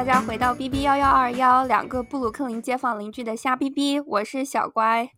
大家回到 B B 幺幺二幺，两个布鲁克林街坊邻居的瞎逼逼，我是小乖。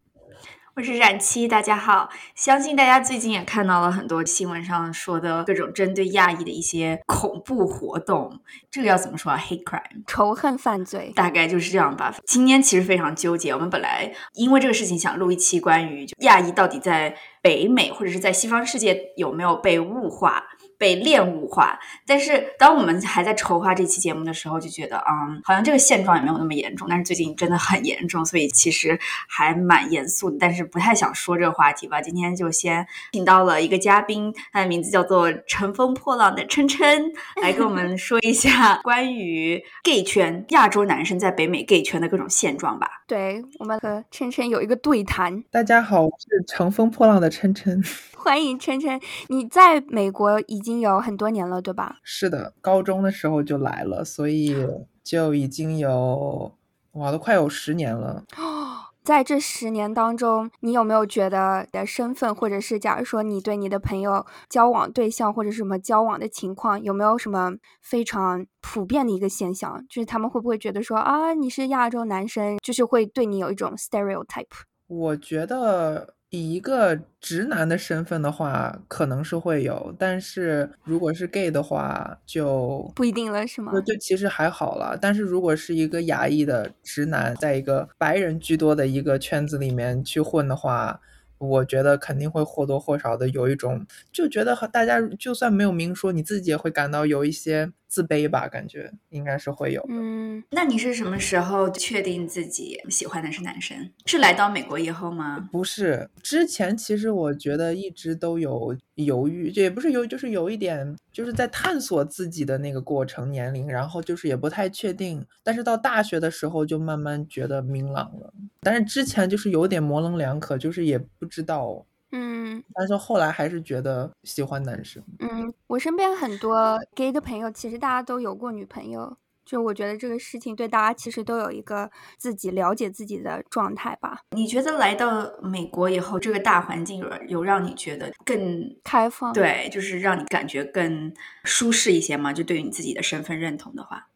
我是冉七，大家好。相信大家最近也看到了很多新闻上说的各种针对亚裔的一些恐怖活动，这个要怎么说啊？Hate crime，仇恨犯罪，大概就是这样吧。今天其实非常纠结，我们本来因为这个事情想录一期关于亚裔到底在北美或者是在西方世界有没有被物化。被恋物化，但是当我们还在筹划这期节目的时候，就觉得，嗯，好像这个现状也没有那么严重。但是最近真的很严重，所以其实还蛮严肃的，但是不太想说这个话题吧。今天就先请到了一个嘉宾，他的名字叫做乘风破浪的琛琛，来跟我们说一下关于 gay 圈亚洲男生在北美 gay 圈的各种现状吧。对我们和琛琛有一个对谈。大家好，我是乘风破浪的琛琛。欢迎晨晨，你在美国已经有很多年了，对吧？是的，高中的时候就来了，所以就已经有哇，都快有十年了。在这十年当中，你有没有觉得的身份，或者是假如说你对你的朋友交往对象或者什么交往的情况，有没有什么非常普遍的一个现象？就是他们会不会觉得说啊，你是亚洲男生，就是会对你有一种 stereotype？我觉得。以一个直男的身份的话，可能是会有，但是如果是 gay 的话，就不一定了，是吗？就其实还好了。但是如果是一个亚裔的直男，在一个白人居多的一个圈子里面去混的话，我觉得肯定会或多或少的有一种，就觉得和大家就算没有明说，你自己也会感到有一些。自卑吧，感觉应该是会有的。嗯，那你是什么时候确定自己喜欢的是男生？是来到美国以后吗？不是，之前其实我觉得一直都有犹豫，也不是犹，就是有一点，就是在探索自己的那个过程年龄，然后就是也不太确定。但是到大学的时候就慢慢觉得明朗了，但是之前就是有点模棱两可，就是也不知道。嗯，但是后来还是觉得喜欢男生。嗯，我身边很多 gay 的朋友，其实大家都有过女朋友。就我觉得这个事情对大家其实都有一个自己了解自己的状态吧。你觉得来到美国以后，这个大环境有有让你觉得更开放？对，就是让你感觉更舒适一些吗？就对于你自己的身份认同的话。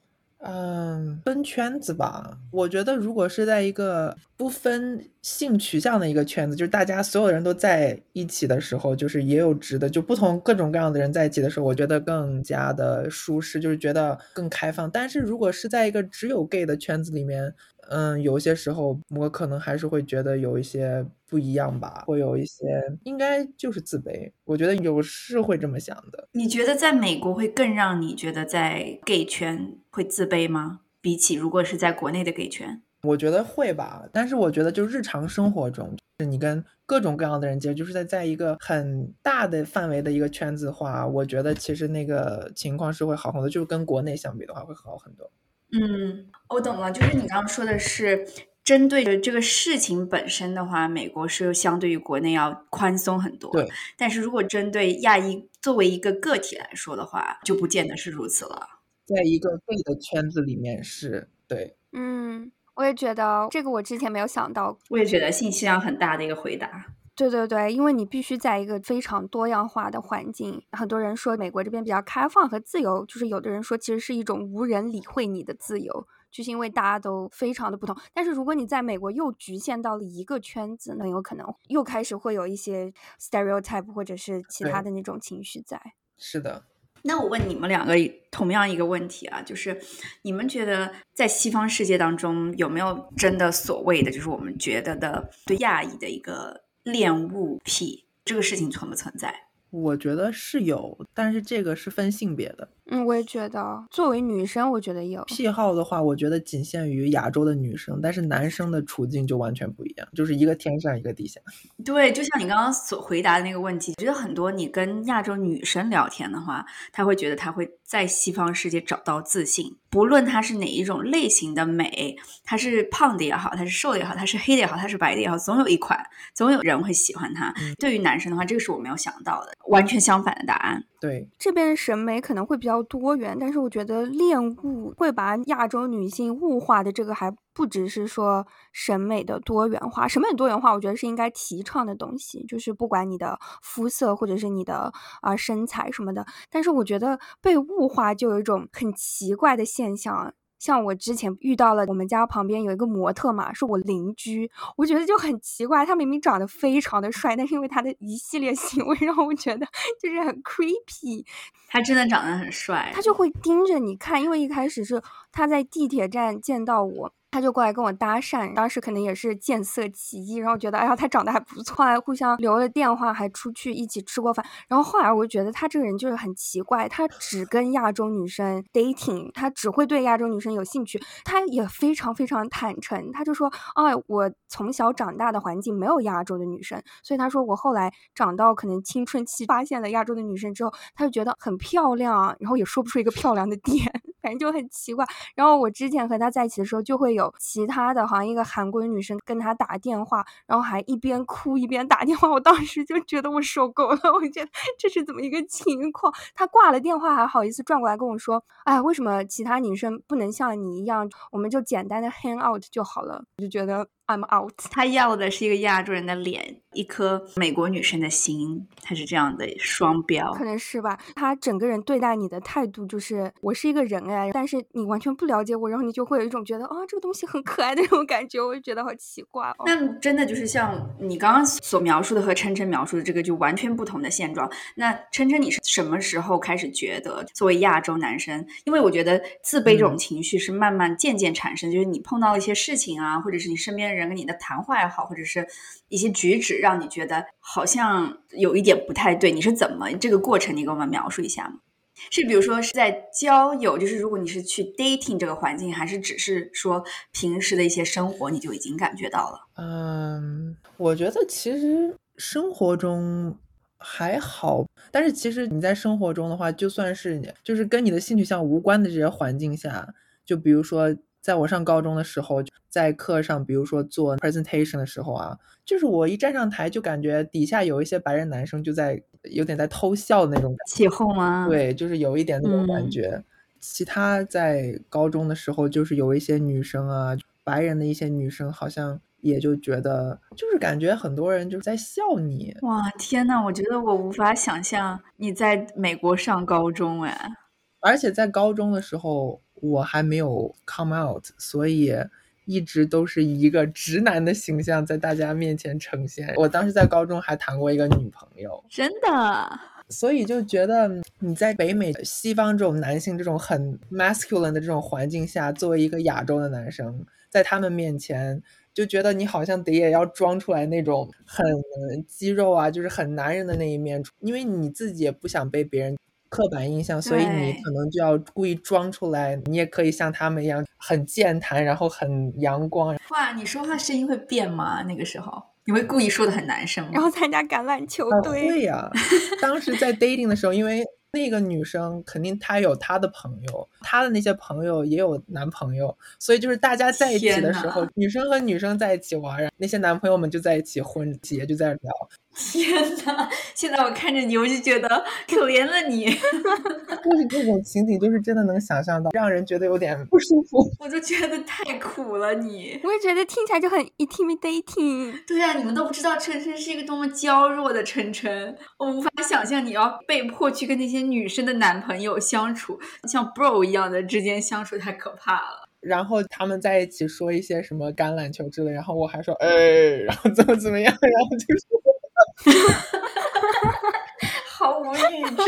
嗯，分圈子吧。我觉得，如果是在一个不分性取向的一个圈子，就是大家所有人都在一起的时候，就是也有直的，就不同各种各样的人在一起的时候，我觉得更加的舒适，就是觉得更开放。但是如果是在一个只有 gay 的圈子里面，嗯，有些时候我可能还是会觉得有一些不一样吧，会有一些应该就是自卑。我觉得有是会这么想的。你觉得在美国会更让你觉得在 gay 圈会自卑吗？比起如果是在国内的 gay 圈，我觉得会吧。但是我觉得就日常生活中，是你跟各种各样的人接触，就是在在一个很大的范围的一个圈子的话，我觉得其实那个情况是会好很多，就是跟国内相比的话会好很多。嗯，我懂了，就是你刚刚说的是针对这个事情本身的话，美国是相对于国内要宽松很多。对，但是如果针对亚裔作为一个个体来说的话，就不见得是如此了。在一个 gay 的圈子里面是对，嗯，我也觉得这个我之前没有想到，我也觉得信息量很大的一个回答。对对对，因为你必须在一个非常多样化的环境。很多人说美国这边比较开放和自由，就是有的人说其实是一种无人理会你的自由，就是因为大家都非常的不同。但是如果你在美国又局限到了一个圈子，那有可能又开始会有一些 stereotype 或者是其他的那种情绪在。是的。那我问你们两个同样一个问题啊，就是你们觉得在西方世界当中有没有真的所谓的，就是我们觉得的对亚裔的一个？恋物癖这个事情存不存在？我觉得是有，但是这个是分性别的。嗯，我也觉得，作为女生，我觉得有癖好的话，我觉得仅限于亚洲的女生，但是男生的处境就完全不一样，就是一个天上一个地下。对，就像你刚刚所回答的那个问题，觉得很多你跟亚洲女生聊天的话，她会觉得她会在西方世界找到自信，不论她是哪一种类型的美，她是胖的也好，她是瘦的也好，她是黑的也好，她是白的也好，总有一款，总有人会喜欢她。对于男生的话，这个是我没有想到的，完全相反的答案。对，这边审美可能会比较多元，但是我觉得恋物会把亚洲女性物化的这个还不只是说审美的多元化，审美多元化，我觉得是应该提倡的东西，就是不管你的肤色或者是你的啊身材什么的，但是我觉得被物化就有一种很奇怪的现象。像我之前遇到了我们家旁边有一个模特嘛，是我邻居，我觉得就很奇怪，他明明长得非常的帅，但是因为他的一系列行为让我觉得就是很 creepy。他真的长得很帅，他就会盯着你看，因为一开始是他在地铁站见到我。他就过来跟我搭讪，当时可能也是见色起意，然后觉得哎呀他长得还不错，还互相留了电话，还出去一起吃过饭。然后后来我就觉得他这个人就是很奇怪，他只跟亚洲女生 dating，他只会对亚洲女生有兴趣。他也非常非常坦诚，他就说，哎，我从小长大的环境没有亚洲的女生，所以他说我后来长到可能青春期发现了亚洲的女生之后，他就觉得很漂亮，然后也说不出一个漂亮的点，反正就很奇怪。然后我之前和他在一起的时候就会有。其他的，好像一个韩国女生跟他打电话，然后还一边哭一边打电话，我当时就觉得我受够了，我觉得这是怎么一个情况？他挂了电话还好意思转过来跟我说：“哎，为什么其他女生不能像你一样，我们就简单的 hang out 就好了？”我就觉得。I'm out。他要的是一个亚洲人的脸，一颗美国女生的心，他是这样的双标，可能是吧。他整个人对待你的态度就是我是一个人哎，但是你完全不了解我，然后你就会有一种觉得啊这个东西很可爱的那种感觉，我就觉得好奇怪哦。那真的就是像你刚刚所描述的和琛琛描述的这个就完全不同的现状。那琛琛你是什么时候开始觉得作为亚洲男生，因为我觉得自卑这种情绪是慢慢渐渐产生，就是你碰到一些事情啊，或者是你身边。人跟你的谈话也好，或者是一些举止，让你觉得好像有一点不太对。你是怎么这个过程？你给我们描述一下吗？是比如说是在交友，就是如果你是去 dating 这个环境，还是只是说平时的一些生活，你就已经感觉到了？嗯，我觉得其实生活中还好，但是其实你在生活中的话，就算是你就是跟你的性取向无关的这些环境下，就比如说。在我上高中的时候，在课上，比如说做 presentation 的时候啊，就是我一站上台，就感觉底下有一些白人男生就在有点在偷笑的那种起哄吗？对，就是有一点那种感觉。其他在高中的时候，就是有一些女生啊，白人的一些女生，好像也就觉得，就是感觉很多人就是在笑你。哇，天呐，我觉得我无法想象你在美国上高中哎，而且在高中的时候。我还没有 come out，所以一直都是一个直男的形象在大家面前呈现。我当时在高中还谈过一个女朋友，真的。所以就觉得你在北美西方这种男性这种很 masculine 的这种环境下，作为一个亚洲的男生，在他们面前就觉得你好像得也要装出来那种很肌肉啊，就是很男人的那一面，因为你自己也不想被别人。刻板印象，所以你可能就要故意装出来，你也可以像他们一样很健谈，然后很阳光。哇，你说话声音会变吗？那个时候你会故意说的很男生吗？然后参加橄榄球队？会呀。当时在 dating 的时候，因为那个女生肯定她有她的朋友，她的那些朋友也有男朋友，所以就是大家在一起的时候，女生和女生在一起玩，那些男朋友们就在一起混，姐就在聊。天哪！现在我看着你，我就觉得可怜了你。就是这种情景，就是真的能想象到，让人觉得有点不舒服。我就觉得太苦了你。我也觉得听起来就很 intimidating。对啊，你们都不知道晨晨是一个多么娇弱的晨晨，我无法想象你要被迫去跟那些女生的男朋友相处，像 bro 一样的之间相处，太可怕了。然后他们在一起说一些什么橄榄球之类，然后我还说哎，然后怎么怎么样，然后就说。好无预兆。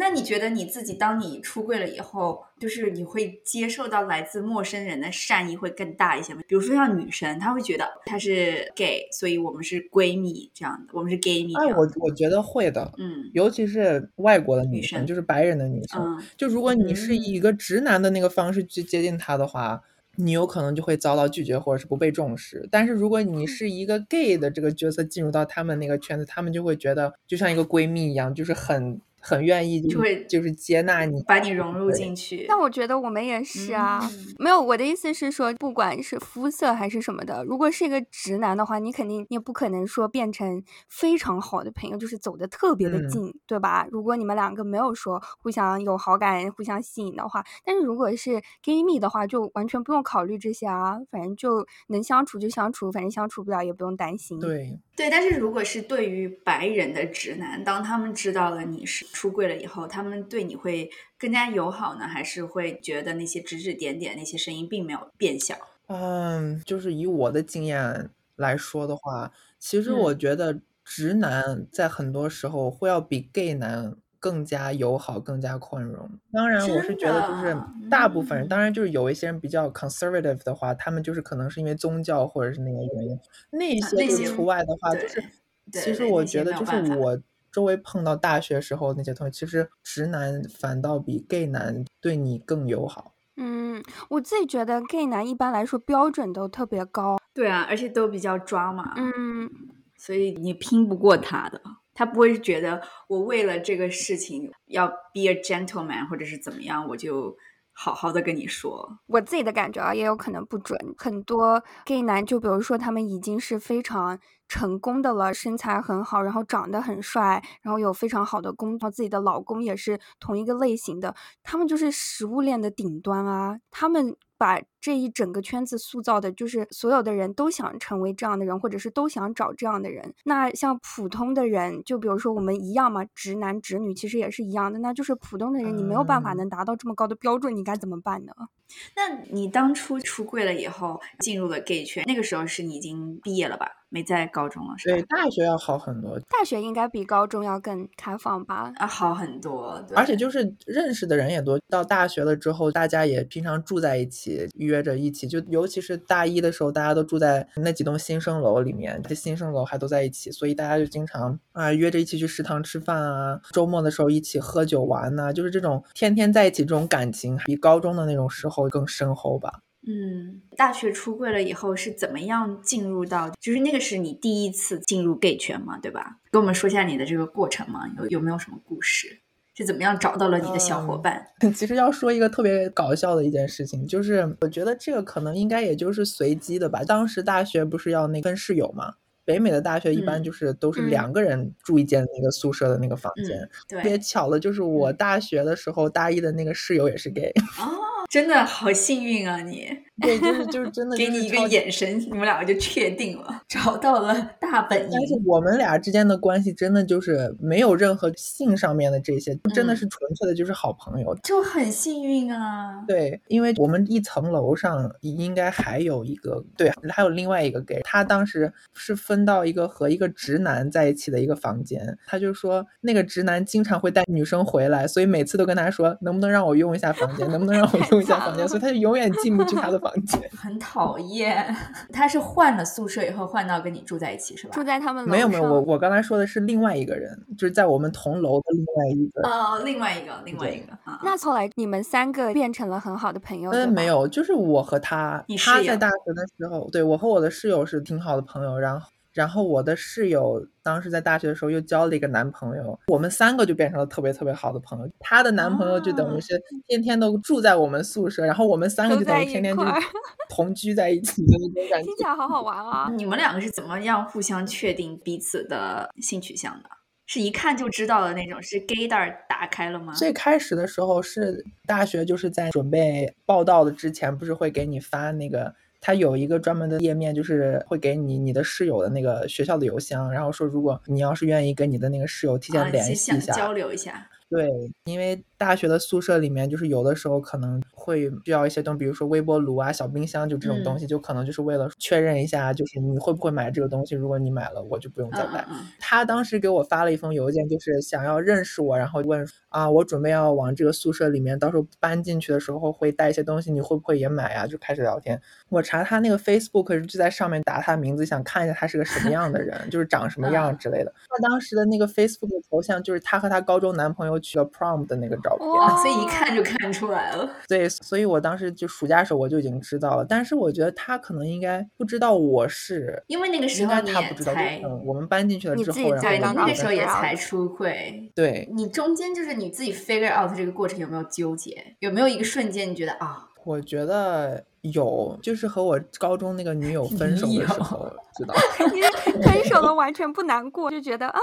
那你觉得你自己，当你出柜了以后，就是你会接受到来自陌生人的善意会更大一些吗？比如说像女生，她会觉得她是 gay，所以我们是闺蜜这样的，我们是 gay 蜜。哎，我我觉得会的，嗯，尤其是外国的女生，就是白人的女生，就如果你是以一个直男的那个方式去接近她的话。你有可能就会遭到拒绝，或者是不被重视。但是如果你是一个 gay 的这个角色进入到他们那个圈子，他们就会觉得就像一个闺蜜一样，就是很。很愿意就会就是接纳你，把你融入进去。那我觉得我们也是啊，没有我的意思是说，不管是肤色还是什么的，如果是一个直男的话，你肯定也不可能说变成非常好的朋友，就是走的特别的近，对吧？如果你们两个没有说互相有好感、互相吸引的话，但是如果是 gay 蜜的话，就完全不用考虑这些啊，反正就能相处就相处，反正相处不了也不用担心。对。对，但是如果是对于白人的直男，当他们知道了你是出柜了以后，他们对你会更加友好呢，还是会觉得那些指指点点那些声音并没有变小？嗯，就是以我的经验来说的话，其实我觉得直男在很多时候会要比 gay 男。更加友好，更加宽容。当然，我是觉得就是大部分人，当然就是有一些人比较 conservative 的话，他们就是可能是因为宗教或者是那个原因。那些除外的话，就是其实我觉得就是我周围碰到大学时候那些同学，其实直男反倒比 gay 男对你更友好。嗯，我自己觉得 gay 男一般来说标准都特别高。对啊，而且都比较抓嘛。嗯，所以你拼不过他的。他不会觉得我为了这个事情要 be a gentleman 或者是怎么样，我就好好的跟你说。我自己的感觉啊，也有可能不准。很多 gay 男，就比如说他们已经是非常成功的了，身材很好，然后长得很帅，然后有非常好的工作，自己的老公也是同一个类型的，他们就是食物链的顶端啊，他们。把这一整个圈子塑造的，就是所有的人都想成为这样的人，或者是都想找这样的人。那像普通的人，就比如说我们一样嘛，直男直女其实也是一样的。那就是普通的人，你没有办法能达到这么高的标准，你该怎么办呢？那你当初出柜了以后，进入了 gay 圈，那个时候是你已经毕业了吧？没在高中了，是吧？对，大学要好很多。大学应该比高中要更开放吧？啊，好很多。而且就是认识的人也多。到大学了之后，大家也平常住在一起，约着一起。就尤其是大一的时候，大家都住在那几栋新生楼里面，这新生楼还都在一起，所以大家就经常啊约着一起去食堂吃饭啊，周末的时候一起喝酒玩呐，就是这种天天在一起这种感情，比高中的那种时候更深厚吧。嗯，大学出柜了以后是怎么样进入到？就是那个是你第一次进入 gay 圈嘛，对吧？跟我们说一下你的这个过程嘛，有有没有什么故事？是怎么样找到了你的小伙伴？其实要说一个特别搞笑的一件事情，就是我觉得这个可能应该也就是随机的吧。当时大学不是要那跟室友嘛？北美的大学一般就是都是两个人住一间那个宿舍的那个房间。特别巧的就是我大学的时候大一的那个室友也是 gay。哦。真的好幸运啊！你对，就是就是真的，给你一个眼神，你们两个就确定了，找到了大本营。但是我们俩之间的关系真的就是没有任何性上面的这些，真的是纯粹的就是好朋友，就很幸运啊。对，因为我们一层楼上应该还有一个，对，还有另外一个 gay，他当时是分到一个和一个直男在一起的一个房间，他就说那个直男经常会带女生回来，所以每次都跟他说能不能让我用一下房间，能不能让我用一。下房间，所以他就永远进不去他的房间，很讨厌。他是换了宿舍以后换到跟你住在一起是吧？住在他们没有没有，我我刚才说的是另外一个人，就是在我们同楼的另外一个哦，另外一个另外一个。那后来你们三个变成了很好的朋友？嗯，没有，就是我和他，他在大学的时候，对我和我的室友是挺好的朋友，然后。然后我的室友当时在大学的时候又交了一个男朋友，我们三个就变成了特别特别好的朋友。她的男朋友就等于是天天都住在我们宿舍，然后我们三个就等于天天就 同居在一起的那种感 觉。听起来好好玩啊！你们两个是怎么样互相确定彼此的性取向的？是一看就知道的那种？是 gay 袋打开了吗？最开始的时候是大学就是在准备报道的之前，不是会给你发那个。它有一个专门的页面，就是会给你你的室友的那个学校的邮箱，然后说如果你要是愿意跟你的那个室友提前联系一下，交流一下。对，因为大学的宿舍里面，就是有的时候可能会需要一些东西，比如说微波炉啊、小冰箱，就这种东西，就可能就是为了确认一下，就是你会不会买这个东西。如果你买了，我就不用再买。他当时给我发了一封邮件，就是想要认识我，然后问啊，我准备要往这个宿舍里面，到时候搬进去的时候会带一些东西，你会不会也买啊？就开始聊天。我查他那个 Facebook 就在上面打他名字，想看一下他是个什么样的人，就是长什么样之类的。他当时的那个 Facebook 头像就是他和他高中男朋友。去了 prom 的那个照片，所以一看就看出来了。对，所以我当时就暑假时候我就已经知道了，但是我觉得他可能应该不知道我是，因为那个时候他不知道。嗯，我们搬进去了之后，对，你那个时候也才出柜。对，你中间就是你自己 figure out 这个过程有没有纠结？有没有一个瞬间你觉得啊？我觉得有，就是和我高中那个女友分手的时候，知道。你分手了完全不难过，就觉得啊，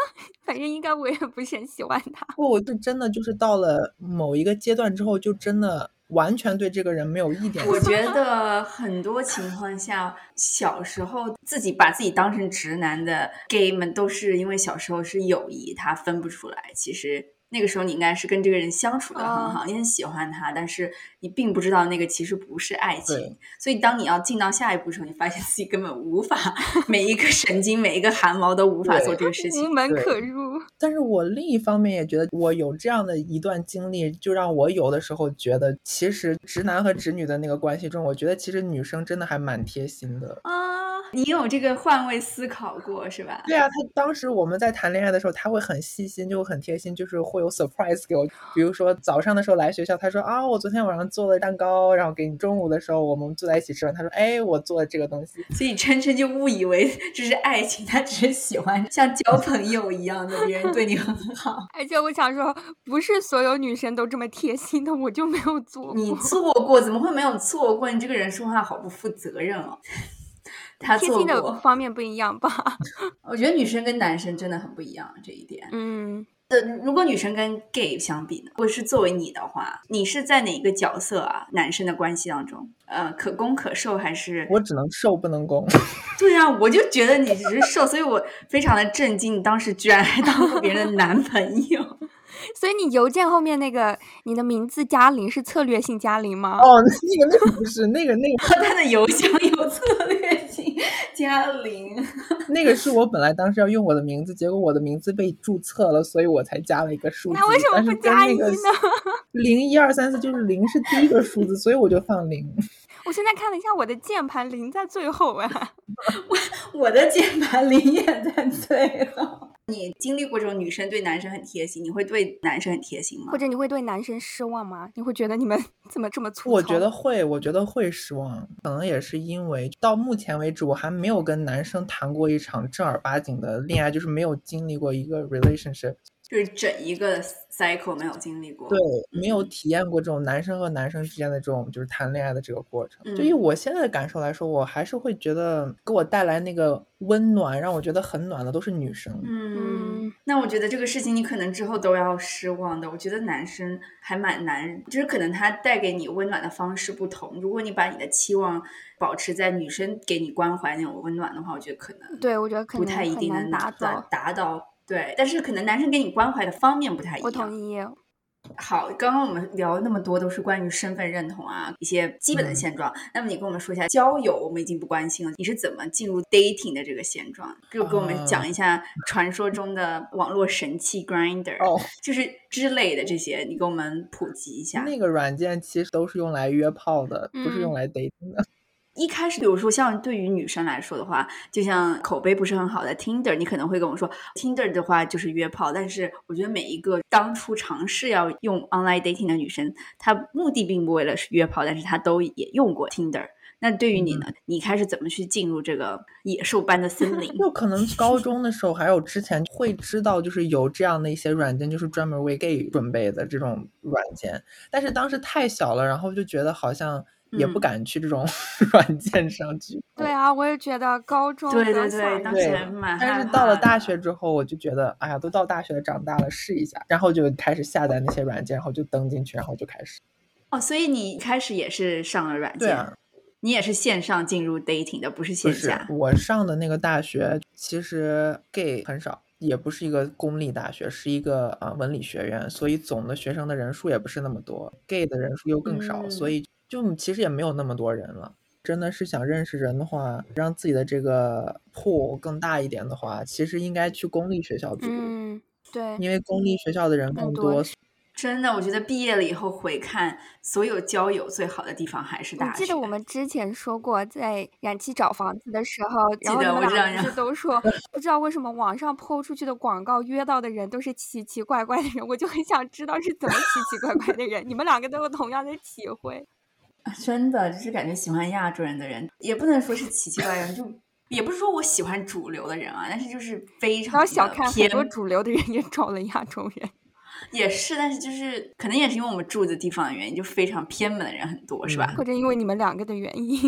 反正应该我也不是很喜欢他。不，我是真的就是到了某一个阶段之后，就真的完全对这个人没有一点。我觉得很多情况下，小时候自己把自己当成直男的 gay 们，都是因为小时候是友谊，他分不出来。其实。那个时候你应该是跟这个人相处的很好，你很喜欢他，但是你并不知道那个其实不是爱情。所以当你要进到下一步的时候，你发现自己根本无法，每一个神经、每一个汗毛都无法做这个事情，无门可入。但是我另一方面也觉得，我有这样的一段经历，就让我有的时候觉得，其实直男和直女的那个关系中，我觉得其实女生真的还蛮贴心的啊。你有这个换位思考过是吧？对啊，他当时我们在谈恋爱的时候，他会很细心，就很贴心，就是会有 surprise 给我。比如说早上的时候来学校，他说啊，我昨天晚上做了蛋糕，然后给你。中午的时候我们坐在一起吃饭，他说，哎，我做了这个东西。所以琛琛就误以为这是爱情，他只是喜欢像交朋友一样的别人对你很好。而且我想说，不是所有女生都这么贴心的，我就没有做过。你做过，怎么会没有做过？你这个人说话好不负责任哦。他贴心的方面不一样吧？我觉得女生跟男生真的很不一样这一点。嗯，呃，如果女生跟 gay 相比呢？或者是作为你的话，你是在哪个角色啊？男生的关系当中，呃，可攻可受还是？我只能受不能攻。对啊，我就觉得你只是受，所以我非常的震惊，你当时居然还当过别人的男朋友。所以你邮件后面那个你的名字加零是策略性加零吗？哦，那个那个不是，那个那个他的邮箱有策略性加零。那个是我本来当时要用我的名字，结果我的名字被注册了，所以我才加了一个数字。那为什么不加一呢？零一二三四就是零是第一个数字，所以我就放零。我现在看了一下我的键盘，零在最后啊。我 我的键盘零也在最后。你经历过这种女生对男生很贴心，你会对男生很贴心吗？或者你会对男生失望吗？你会觉得你们 怎么这么粗我觉得会，我觉得会失望。可能也是因为到目前为止，我还没有跟男生谈过一场正儿八经的恋爱，就是没有经历过一个 relationship。就是整一个 cycle 没有经历过，对，没有体验过这种男生和男生之间的这种就是谈恋爱的这个过程。就以我现在的感受来说，我还是会觉得给我带来那个温暖，让我觉得很暖的都是女生。嗯，那我觉得这个事情你可能之后都要失望的。我觉得男生还蛮难，就是可能他带给你温暖的方式不同。如果你把你的期望保持在女生给你关怀那种温暖的话，我觉得可能对我觉得不太一定能达到达到。对，但是可能男生给你关怀的方面不太一样。我同意。好，刚刚我们聊那么多都是关于身份认同啊，一些基本的现状。那么你跟我们说一下交友，我们已经不关心了。你是怎么进入 dating 的这个现状？就跟我们讲一下传说中的网络神器 Grinder，哦就是之类的这些，你给我们普及一下。那个软件其实都是用来约炮的，不是用来 dating 的。一开始，比如说像对于女生来说的话，就像口碑不是很好的 Tinder，你可能会跟我说 Tinder 的话就是约炮。但是我觉得每一个当初尝试要用 online dating 的女生，她目的并不为了是约炮，但是她都也用过 Tinder。那对于你呢？你开始怎么去进入这个野兽般的森林？就可能高 中的时候，还有之前会知道，就是有这样的一些软件，就是专门为 gay 准备的这种软件。但是当时太小了，然后就觉得好像。也不敢去这种 软件上去。对啊，我也觉得高中对对对，当时蛮但是到了大学之后，我就觉得，哎呀，都到大学了，长大了，试一下，然后就开始下载那些软件，然后就登进去，然后就开始。哦，所以你开始也是上了软件？对啊，你也是线上进入 dating 的，不是线下。我上的那个大学其实 gay 很少，也不是一个公立大学，是一个啊文理学院，所以总的学生的人数也不是那么多，gay 的人数又更少，所以。就其实也没有那么多人了，真的是想认识人的话，让自己的这个铺更大一点的话，其实应该去公立学校读。嗯，对，因为公立学校的人更多。真的，我觉得毕业了以后回看，所有交友最好的地方还是大学。记得我们之前说过，在燃气找房子的时候，然后你们俩不是都说，不知道为什么网上抛出去的广告约到的人都是奇奇怪怪的人，我就很想知道是怎么奇奇怪怪的人。你们两个都有同样的体会。真的就是感觉喜欢亚洲人的人，也不能说是奇奇怪怪，就也不是说我喜欢主流的人啊，但是就是非常小看很多主流的人也找了亚洲人，也是，但是就是可能也是因为我们住的地方的原因，就非常偏门的人很多，是吧？或者因为你们两个的原因，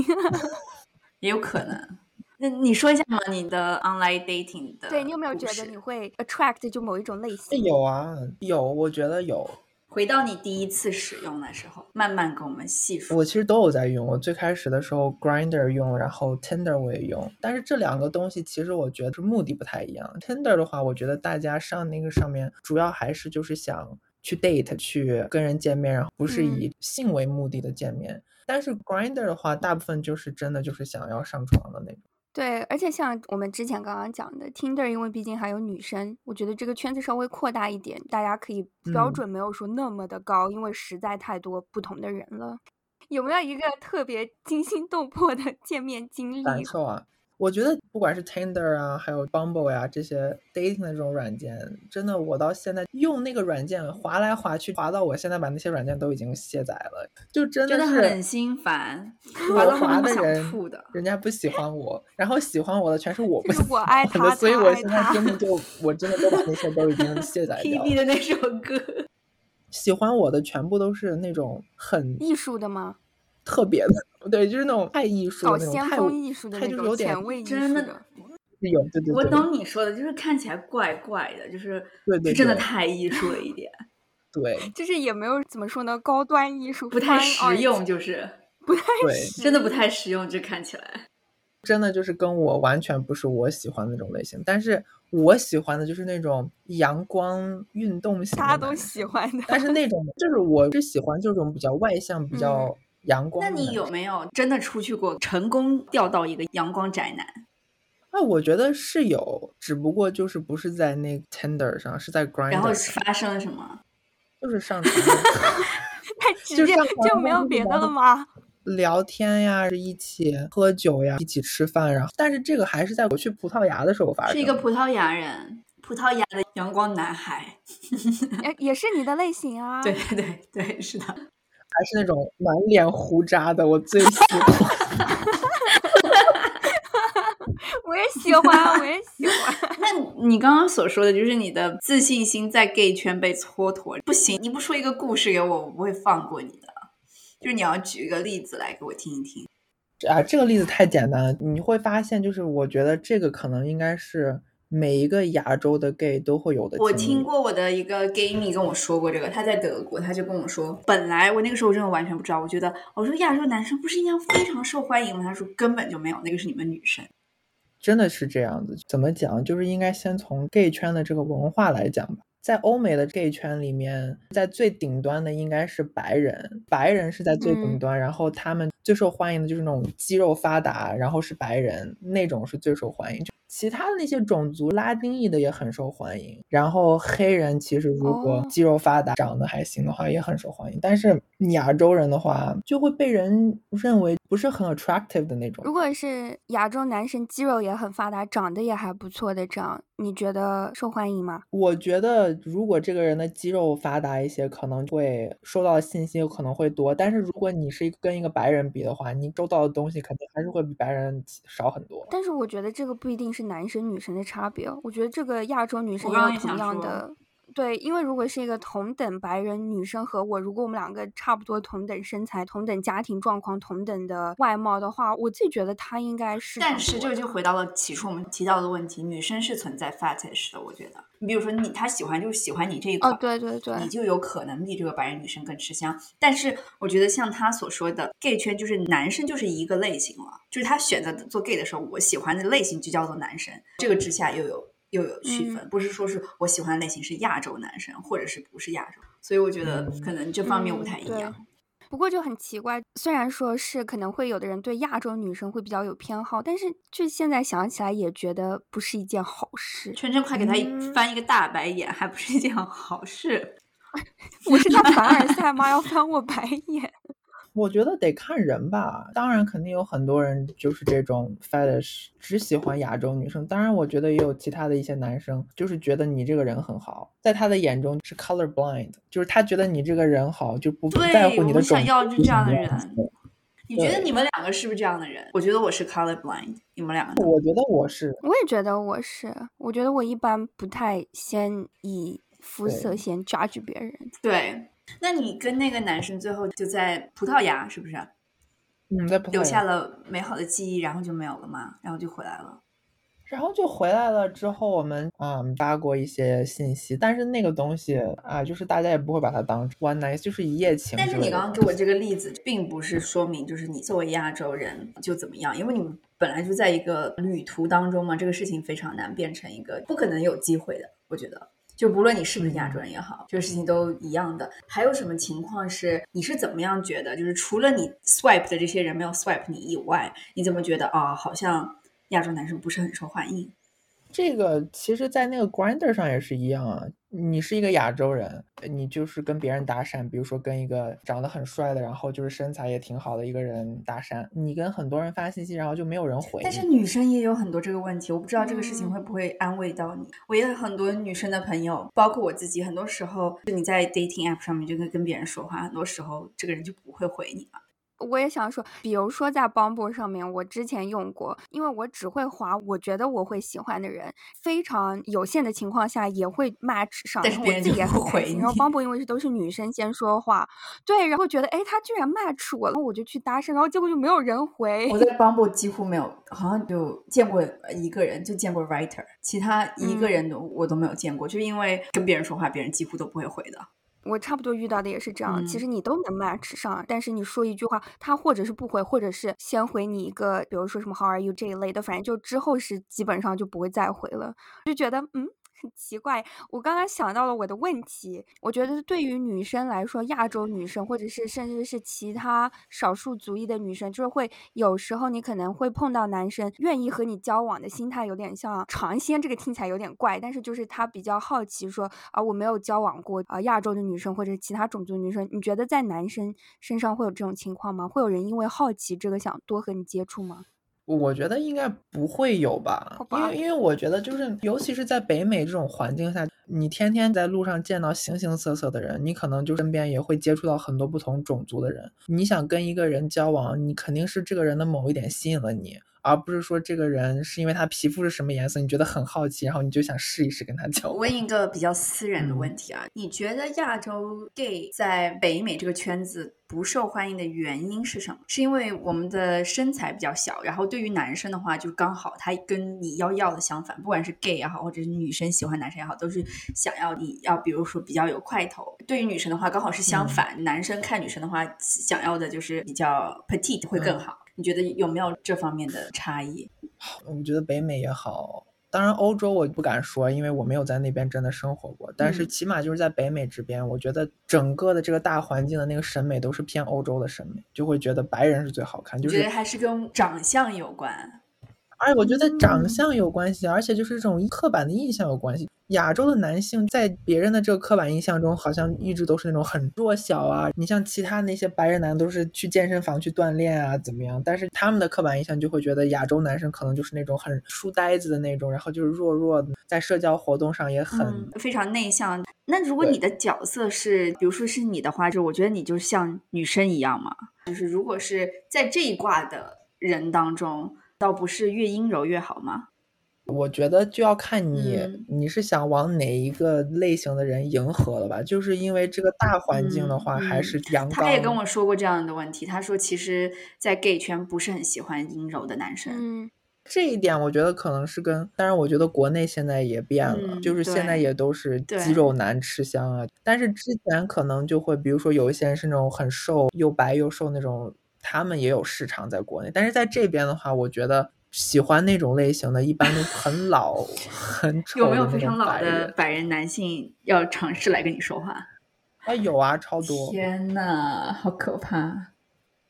也有可能。那你说一下嘛，你的 online dating 的，对你有没有觉得你会 attract 就某一种类型？有啊，有，我觉得有。回到你第一次使用的时候，慢慢跟我们细说。我其实都有在用。我最开始的时候，Grinder 用，然后 Tinder 我也用。但是这两个东西其实我觉得是目的不太一样。Tinder 的话，我觉得大家上那个上面主要还是就是想去 date，去跟人见面，然后不是以性为目的的见面。但是 Grinder 的话，大部分就是真的就是想要上床的那种。对，而且像我们之前刚刚讲的，Tinder，因为毕竟还有女生，我觉得这个圈子稍微扩大一点，大家可以标准没有说那么的高，因为实在太多不同的人了。有没有一个特别惊心动魄的见面经历？感受啊。我觉得不管是 Tinder 啊，还有 Bumble 呀这些 dating 的这种软件，真的我到现在用那个软件滑来滑去，滑到我现在把那些软件都已经卸载了，就真的是很心烦。我滑的人，人家不喜欢我，然后喜欢我的全是我不喜欢的，所以我现在真的就我真的都把那些都已经卸载掉。P D 的那首歌，喜欢我的全部都是那种很艺术的吗？特别的，对，就是那种太艺术那种，太艺术的那种，前卫艺术的有，对对。我懂你说的，就是看起来怪怪的，就是对对，真的太艺术了一点。对，就是也没有怎么说呢，高端艺术，不太实用，就是不太对，真的不太实用，这看起来真的就是跟我完全不是我喜欢那种类型，但是我喜欢的就是那种阳光运动型，大家都喜欢的，但是那种就是我是喜欢这种比较外向，比较。阳光？那你有没有真的出去过，成功钓到一个阳光宅男？那我觉得是有，只不过就是不是在那 Tender 上，是在 Grind。然后发生了什么？就是上床，太直接，就没有别的了吗？聊天呀，一起喝酒呀，一起吃饭，然后，但是这个还是在我去葡萄牙的时候发生。是一个葡萄牙人，葡萄牙的阳光男孩，也是你的类型啊？对对对，是的。还是那种满脸胡渣的，我最喜欢。我也喜欢，我也喜欢。那你刚刚所说的就是你的自信心在 gay 圈被蹉跎，不行，你不说一个故事给我，我不会放过你的。就是你要举一个例子来给我听一听。啊，这个例子太简单了，你会发现，就是我觉得这个可能应该是。每一个亚洲的 gay 都会有的。我听过我的一个 gay 蜜跟我说过这个，他在德国，他就跟我说，本来我那个时候真的完全不知道，我觉得我说亚洲男生不是应该非常受欢迎吗？他说根本就没有，那个是你们女生。真的是这样子？怎么讲？就是应该先从 gay 圈的这个文化来讲吧。在欧美的 gay 圈里面，在最顶端的应该是白人，白人是在最顶端，然后他们最受欢迎的就是那种肌肉发达，然后是白人那种是最受欢迎。其他的那些种族，拉丁裔的也很受欢迎。然后黑人其实如果肌肉发达、长得还行的话，也很受欢迎。但是亚洲人的话，就会被人认为不是很 attractive 的那种。如果是亚洲男生，肌肉也很发达，长得也还不错的，这样你觉得受欢迎吗？我觉得，如果这个人的肌肉发达一些，可能会收到的信息有可能会多。但是如果你是一个跟一个白人比的话，你周到的东西肯定还是会比白人少很多。但是我觉得这个不一定是。男生女生的差别，我觉得这个亚洲女生也有同样的。对，因为如果是一个同等白人女生和我，如果我们两个差不多同等身材、同等家庭状况、同等的外貌的话，我自己觉得她应该是。但是这个就回到了起初我们提到的问题，女生是存在 fetish 的。我觉得，你比如说你，他喜欢就是喜欢你这一块，对对对，你就有可能比这个白人女生更吃香。但是我觉得像他所说的 gay 圈，就是男生就是一个类型了，就是他选择做 gay 的时候，我喜欢的类型就叫做男生。这个之下又有。又有区分，不是说是我喜欢的类型是亚洲男生，或者是不是亚洲，所以我觉得可能这方面不太一样。不过就很奇怪，虽然说是可能会有的人对亚洲女生会比较有偏好，但是就现在想起来也觉得不是一件好事。圈圈快给他翻一个大白眼，还不是一件好事。我是他凡尔赛吗？要翻我白眼？我觉得得看人吧，当然肯定有很多人就是这种 fetish，只喜欢亚洲女生。当然，我觉得也有其他的一些男生，就是觉得你这个人很好，在他的眼中是 color blind，就是他觉得你这个人好，就不在乎你的种族。想要就这样的人。你觉得你们两个是不是这样的人？我觉得我是 color blind，你们两个？我觉得我是。我也觉得我是。我觉得我一般不太先以肤色先 judge 别人。对。那你跟那个男生最后就在葡萄牙是不是？嗯，在葡萄牙留下了美好的记忆，然后就没有了吗？然后就回来了。然后就回来了之后，我们嗯发过一些信息，但是那个东西啊，就是大家也不会把它当 one night，就是一夜情。但是你刚刚给我这个例子，并不是说明就是你作为亚洲人就怎么样，因为你们本来就在一个旅途当中嘛，这个事情非常难变成一个不可能有机会的，我觉得。就不论你是不是亚洲人也好，这个事情都一样的。还有什么情况是你是怎么样觉得？就是除了你 swipe 的这些人没有 swipe 你以外，你怎么觉得啊？好像。亚洲男生不是很受欢迎，这个其实，在那个 Grinder 上也是一样啊。你是一个亚洲人，你就是跟别人搭讪，比如说跟一个长得很帅的，然后就是身材也挺好的一个人搭讪，你跟很多人发信息，然后就没有人回。但是女生也有很多这个问题，我不知道这个事情会不会安慰到你。我也有很多女生的朋友，包括我自己，很多时候就你在 dating app 上面就跟跟别人说话，很多时候这个人就不会回你了。我也想说，比如说在 Bumble 上面，我之前用过，因为我只会划我觉得我会喜欢的人，非常有限的情况下也会 match 上，但是别人就不回。然后 Bumble 因为是都是女生先说话，对，然后觉得哎，他居然 match 我了，我就去搭讪，然后结果就没有人回。我在 Bumble 几乎没有，好像就见过一个人，就见过 writer，其他一个人都我都没有见过，就因为跟别人说话，别人几乎都不会回的。我差不多遇到的也是这样，其实你都能 match 上，但是你说一句话，他或者是不回，或者是先回你一个，比如说什么 How are you 这一类的，反正就之后是基本上就不会再回了，就觉得嗯。很奇怪，我刚刚想到了我的问题。我觉得对于女生来说，亚洲女生或者是甚至是其他少数族裔的女生，就是会有时候你可能会碰到男生愿意和你交往的心态有点像尝鲜，这个听起来有点怪，但是就是他比较好奇说啊，我没有交往过啊亚洲的女生或者其他种族女生，你觉得在男生身上会有这种情况吗？会有人因为好奇这个想多和你接触吗？我觉得应该不会有吧，因为因为我觉得就是，尤其是在北美这种环境下，你天天在路上见到形形色色的人，你可能就身边也会接触到很多不同种族的人。你想跟一个人交往，你肯定是这个人的某一点吸引了你。而不是说这个人是因为他皮肤是什么颜色，你觉得很好奇，然后你就想试一试跟他交往。问一个比较私人的问题啊，你觉得亚洲 gay 在北美这个圈子不受欢迎的原因是什么？是因为我们的身材比较小，然后对于男生的话，就刚好他跟你要要的相反，不管是 gay 也好，或者是女生喜欢男生也好，都是想要你要，比如说比较有块头。对于女生的话，刚好是相反，男生看女生的话，想要的就是比较 petite 会更好。你觉得有没有这方面的差异？我觉得北美也好，当然欧洲我不敢说，因为我没有在那边真的生活过。但是起码就是在北美这边，我觉得整个的这个大环境的那个审美都是偏欧洲的审美，就会觉得白人是最好看。就是觉得还是跟长相有关。而且我觉得长相有关系，而且就是这种刻板的印象有关系。亚洲的男性在别人的这个刻板印象中，好像一直都是那种很弱小啊。你像其他那些白人男都是去健身房去锻炼啊，怎么样？但是他们的刻板印象就会觉得亚洲男生可能就是那种很书呆子的那种，然后就是弱弱的，在社交活动上也很非常内向。那如果你的角色是，比如说是你的话，就我觉得你就像女生一样嘛。就是如果是在这一卦的人当中。倒不是越阴柔越好吗？我觉得就要看你你是想往哪一个类型的人迎合了吧？就是因为这个大环境的话，还是阳刚。他也跟我说过这样的问题，他说其实，在 gay 圈不是很喜欢阴柔的男生。嗯，这一点我觉得可能是跟，当然我觉得国内现在也变了，就是现在也都是肌肉男吃香啊。但是之前可能就会，比如说有一些人是那种很瘦又白又瘦那种。他们也有市场在国内，但是在这边的话，我觉得喜欢那种类型的，一般都很老、很丑。有没有非常老的白人男性要尝试来跟你说话？啊，有啊，超多！天呐，好可怕！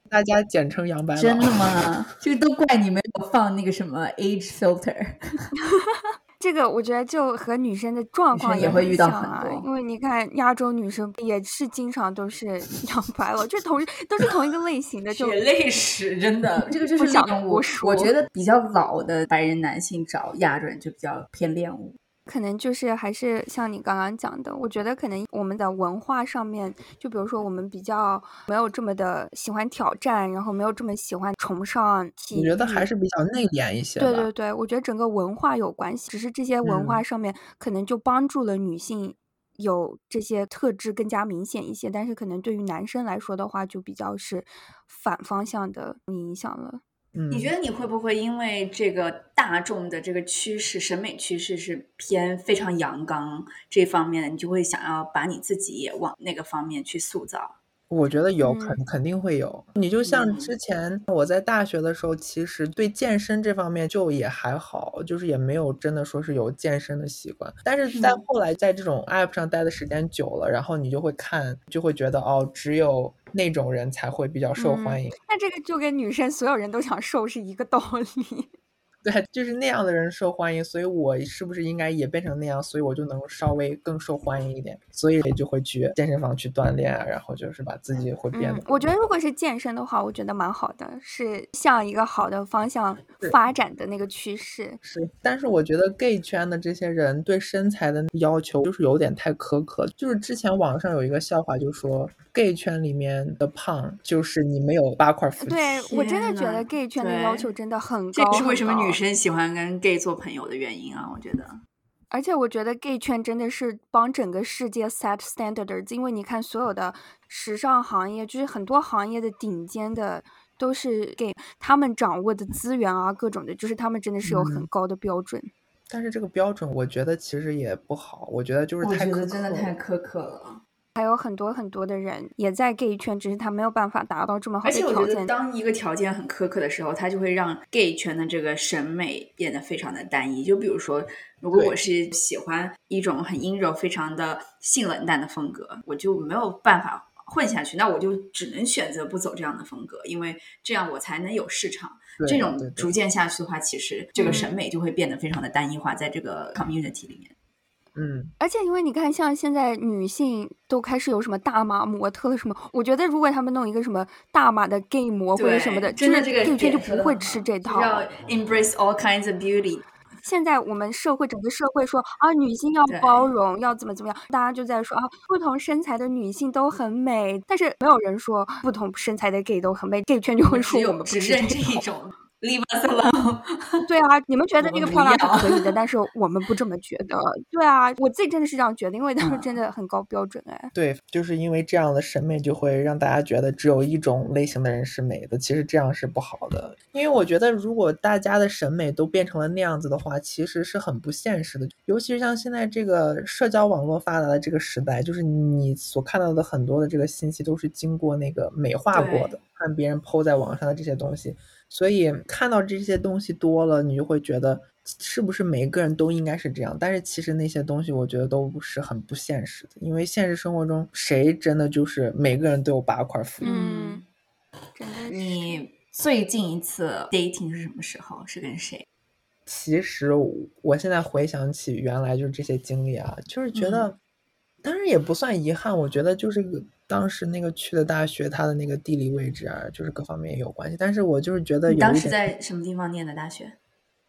大家简称杨白。真的吗？这个都怪你没有放那个什么 age filter。这个我觉得就和女生的状况也会遇到很多，因为你看亚洲女生也是经常都是 养白了，就同都是同一个类型的，就血泪史，真的，这个就是我我觉得比较老的白人男性找亚洲人就比较偏恋物。可能就是还是像你刚刚讲的，我觉得可能我们的文化上面，就比如说我们比较没有这么的喜欢挑战，然后没有这么喜欢崇尚。我觉得还是比较内敛一些。对对对，我觉得整个文化有关系，只是这些文化上面可能就帮助了女性有这些特质更加明显一些，但是可能对于男生来说的话，就比较是反方向的影响了。嗯，你觉得你会不会因为这个大众的这个趋势、审美趋势是偏非常阳刚这方面的，你就会想要把你自己也往那个方面去塑造？我觉得有，嗯肯肯定会有。你就像嗯之前我在大学的时候，其实对健身这方面就也还好，就是也没有真的说是有健身的习惯。但是在嗯后来在这种 app 上待的时间久了，然后你就会看，就会觉得哦，只有那种人才会比较受嗯欢迎。那这个就跟女生所有人都想瘦是一个道理。对，就是那样的人受欢迎，所以我是不是应该也变成那样，所以我就能稍微更受欢迎一点，所以就会去健身房去锻炼啊，然后就是把自己会变得，嗯我觉得如果是健身的话，我觉得蛮好的，是向一个好的方向发展的那个趋势。是，但是我觉得 gay 圈的这些人对身材的要求就是有点太苛刻。就是之前网上有一个笑话，就说 gay 圈里面的胖就是你没有八块腹肌。对我真的觉得 gay 圈的要求真的很这高，这是为什么很高女生喜欢跟 gay 做朋友的原因啊！我觉得，而且我觉得 gay 圈真的是帮整个世界 set standards，因为你看所有的时尚行业，就是很多行业的顶尖的都是 gay，他们掌握的资源啊，各种的，就是他们真的是有很嗯高的标准。但是这个标准，我觉得其实也不好，我觉得就是太苛刻了。苛刻了。还有很多很多的人也在 gay 圈，只是他没有办法达到这么好的而且我觉得，条件。当一个条件很苛刻的时候，它就会让 gay 圈的这个审美变得非常的单一。就比如说，如果我是喜欢一种很阴柔、非常的性冷淡的风格，我就没有办法混下去，那我就只能选择不走这样的风格，因为这样我才能有市场。这种逐渐下去的话，其实这个嗯审美就会变得非常的单一化，在这个 community 里面。嗯，而且因为你看，像现在女性都开始有什么大码模特了什么，我觉得如果他们弄一个什么大码的 gay 模或者什么的，真的这个 gay 圈就不会吃这套。要 embrace all kinds of beauty。现在我们社会整个社会说啊，女性要包容，要怎么怎么样，大家就在说啊，不同身材的女性都很美，但是没有人说不同身材的 gay 都很美，gay 圈就会说我们不只认。这一种，leave us alone。对啊，你们觉得我们不那个漂亮是可以的，但是我们不这么觉得。对啊，我自己真的是这样觉得，因为他们嗯真的很高标准哎。对，就是因为这样的审美就会让大家觉得只有一种类型的人是美的，其实这样是不好的。因为我觉得如果大家的审美都变成了那样子的话，其实是很不现实的。尤其是像现在这个社交网络发达的这个时代，就是你所看到的很多的这个信息都是经过那个美化过的，看别人 PO 在网上的这些东西，所以看到这些东西多了，你就会觉得是不是每个人都应该是这样？但是其实那些东西我觉得都不是很不现实的，因为现实生活中谁真的就是每个人都有八块腹肌？嗯，真的。你最近一次 dating 是什么时候？是跟谁？其实我我现在回想起原来就是这些经历啊，就是觉得，当然也不算遗憾，我觉得就是个当时那个去的大学，它的那个地理位置啊，就是各方面也有关系。但是我就是觉得你当时在什么地方念的大学？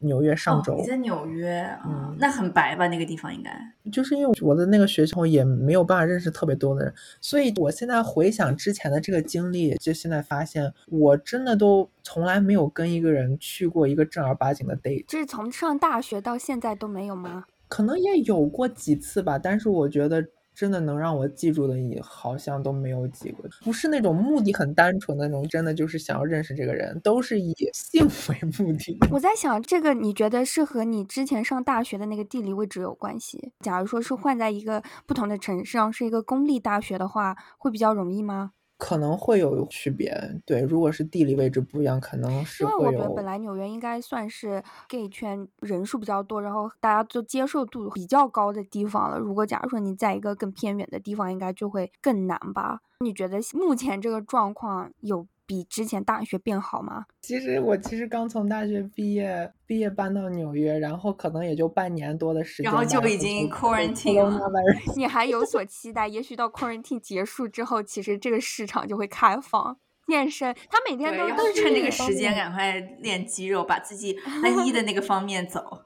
纽约上哦，周，你在纽约啊、嗯那很白吧？那个地方应该。就是因为我的那个学校也没有办法认识特别多的人，所以我现在回想之前的这个经历，就现在发现我真的都从来没有跟一个人去过一个正儿八经的 date，这是从上大学到现在都没有吗？可能也有过几次吧，但是我觉得真的能让我记住的也好像都没有几个，不是那种目的很单纯的那种，真的就是想要认识这个人，都是以性为目的。我在想，这个你觉得是和你之前上大学的那个地理位置有关系？假如说是换在一个不同的城市上，是一个公立大学的话，会比较容易吗？可能会有区别，对，如果是地理位置不一样，可能是因为我觉得本来纽约应该算是 gay 圈人数比较多，然后大家就接受度比较高的地方了。如果假如说你在一个更偏远的地方，应该就会更难吧？你觉得目前这个状况有比之前大学变好吗？其实我其实刚从大学毕业，毕业搬到纽约，然后可能也就半年多的时间，然后就已经 quarantine 了 你还有所期待，也许到 quarantine 结束之后，其实这个市场就会开放。健身，他每天都，都趁这个时间赶快练肌肉，把自己 单一的那个方面走。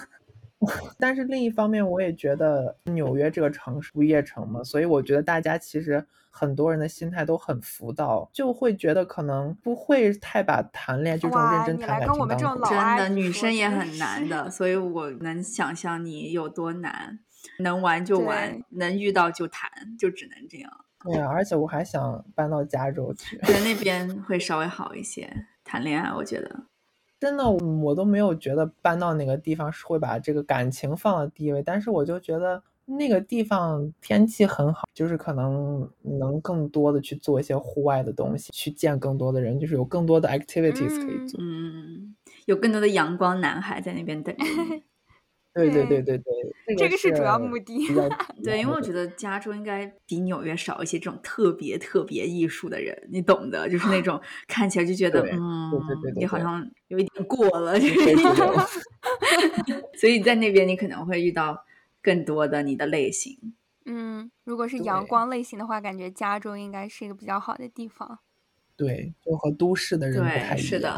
但是另一方面，我也觉得纽约这个城市不夜城嘛，所以我觉得大家其实很多人的心态都很浮躁，就会觉得可能不会太把谈恋爱就这种认真谈感情跟我们这种当真的，女生也很难的，所以我能想象你有多难。能玩就玩，能遇到就谈，就只能这样。对啊，而且我还想搬到加州去。觉得那边会稍微好一些。谈恋爱。我觉得真的，我都没有觉得搬到哪个地方是会把这个感情放到第一位，但是我就觉得那个地方天气很好，就是可能能更多的去做一些户外的东西，去见更多的人，就是有更多的 activities 可以做。嗯，有更多的阳光男孩在那边等。对对对对对，这个是主要目的。对，因为我觉得加州应该比纽约少一些这种特别特别艺术的人，你懂的，就是那种 看起来就觉得嗯，你好像有一点过了，所以在那边你可能会遇到更多的你的类型。嗯，如果是阳光类型的话，感觉加州应该是一个比较好的地方。对，就和都市的人不太一样。是的。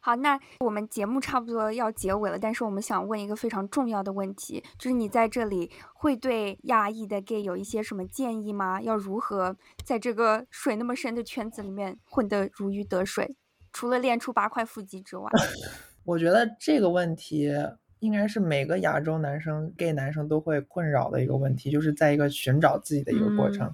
好，那我们节目差不多要结尾了，但是我们想问一个非常重要的问题，就是你在这里会对亚裔的 gay 有一些什么建议吗？要如何在这个水那么深的圈子里面混得如鱼得水？除了练出八块腹肌之外，我觉得这个问题应该是每个亚洲男生 gay 男生都会困扰的一个问题，就是在一个寻找自己的一个过程。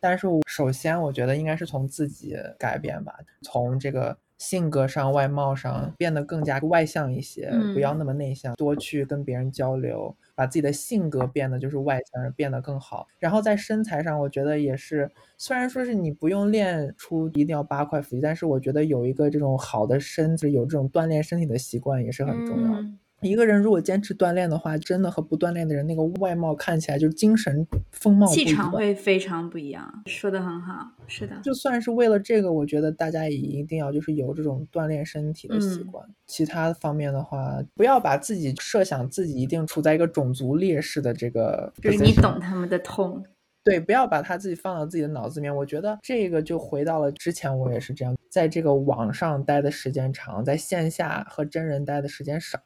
但是首先，我觉得应该是从自己改变吧，从这个。性格上、外貌上变得更加外向一些，不要那么内向，多去跟别人交流，把自己的性格变得就是外向，变得更好。然后在身材上，我觉得也是，虽然说是你不用练出一定要八块腹肌，但是我觉得有一个这种好的身子，有这种锻炼身体的习惯也是很重要的。一个人如果坚持锻炼的话，真的和不锻炼的人那个外貌看起来就是精神风貌、气场会非常不一样。说的很好，是的。就算是为了这个，我觉得大家也一定要就是有这种锻炼身体的习惯。其他方面的话，不要把自己设想自己一定处在一个种族劣势的这个。就是你懂他们的痛。对，不要把他自己放到自己的脑子里面。我觉得这个就回到了之前，我也是这样，在这个网上待的时间长，在线下和真人待的时间少。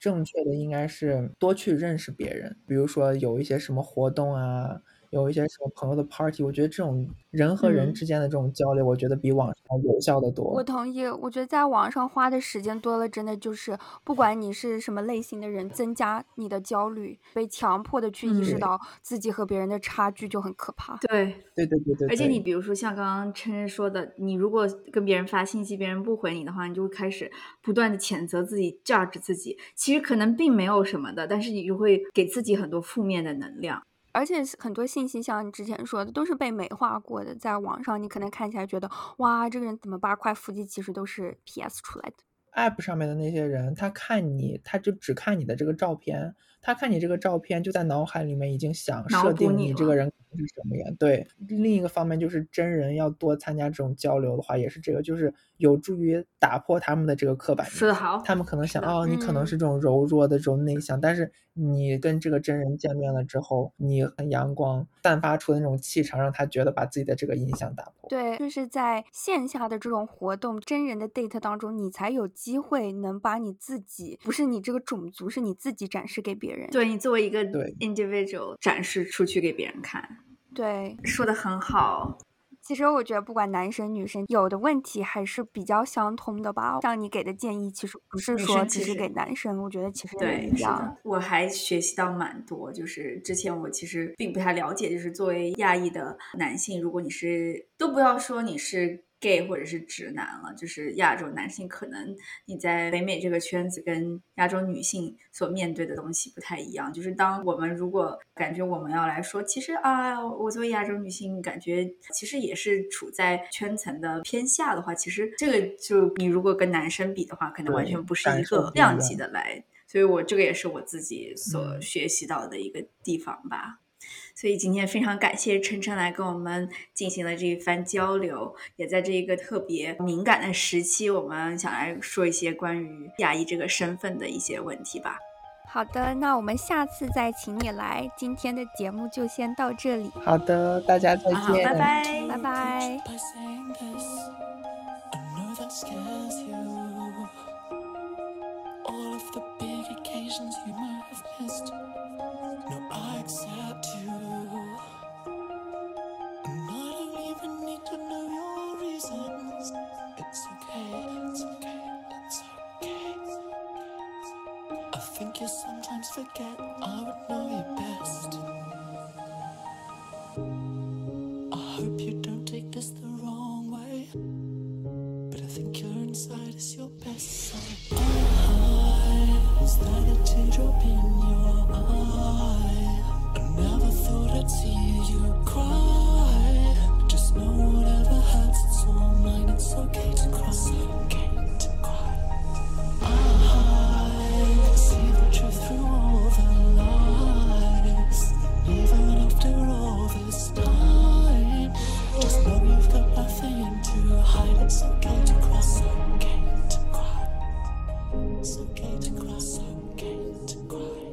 正确的应该是多去认识别人，比如说有一些什么活动啊。有一些什么朋友的 party，我觉得这种人和人之间的这种交流，我觉得比网上有效的多。我同意，我觉得在网上花的时间多了，真的就是不管你是什么类型的人，增加你的焦虑，被强迫的去意识到自己和别人的差距就很可怕。对，对对对对。而且你比如说像刚刚琛琛说的，你如果跟别人发信息，别人不回你的话，你就会开始不断的谴责自己，judge 自己。其实可能并没有什么的，但是你就会给自己很多负面的能量。而且很多信息，像你之前说的，都是被美化过的。在网上，你可能看起来觉得，哇，这个人怎么八块腹肌，其实都是 PS 出来的。App 上面的那些人，他看你，他就只看你的这个照片，他看你这个照片，就在脑海里面已经想设定你这个人是什么呀。对，另一个方面就是真人要多参加这种交流的话，也是这个，就是有助于打破他们的这个刻板。说的好，他们可能想，哦，你可能是这种柔弱的这种内向，但是。你跟这个真人见面了之后，你很阳光，散发出的那种气场，让他觉得把自己的这个印象打破。对，就是在线下的这种活动、真人的 date 当中，你才有机会能把你自己，不是你这个种族，是你自己展示给别人。对你作为一个 individual 展示出去给别人看。对，说的很好。其实我觉得，不管男生女生，有的问题还是比较相通的吧。像你给的建议，其实不是说只是给男生，我觉得其实对是的。我还学习到蛮多，就是之前我其实并不太了解，就是作为亚裔的男性，如果你是都不要说你是。Gay 或者是直男了，就是亚洲男性，可能你在北美这个圈子跟亚洲女性所面对的东西不太一样。就是当我们如果感觉我们要来说，其实啊，我作为亚洲女性，感觉其实也是处在圈层的偏下的话，其实这个就你如果跟男生比的话，可能完全不是一个量级的来。所以我这个也是我自己所学习到的一个地方吧。所以今天非常感谢晨晨来跟我们进行了这一番交流，也在这一个特别敏感的时期，我们想来说一些关于亚裔这个身份的一些问题吧。好的，那我们下次再请你来。今天的节目就先到这里。好的，大家再见，拜拜，拜拜。all of the big occasions you might have missed. No, I accept you. And I don't even need to know your reasons. It's okay, it's okay, it's okay. I think you sometimes forget I would know you best. It's okay to cross, okay to cry.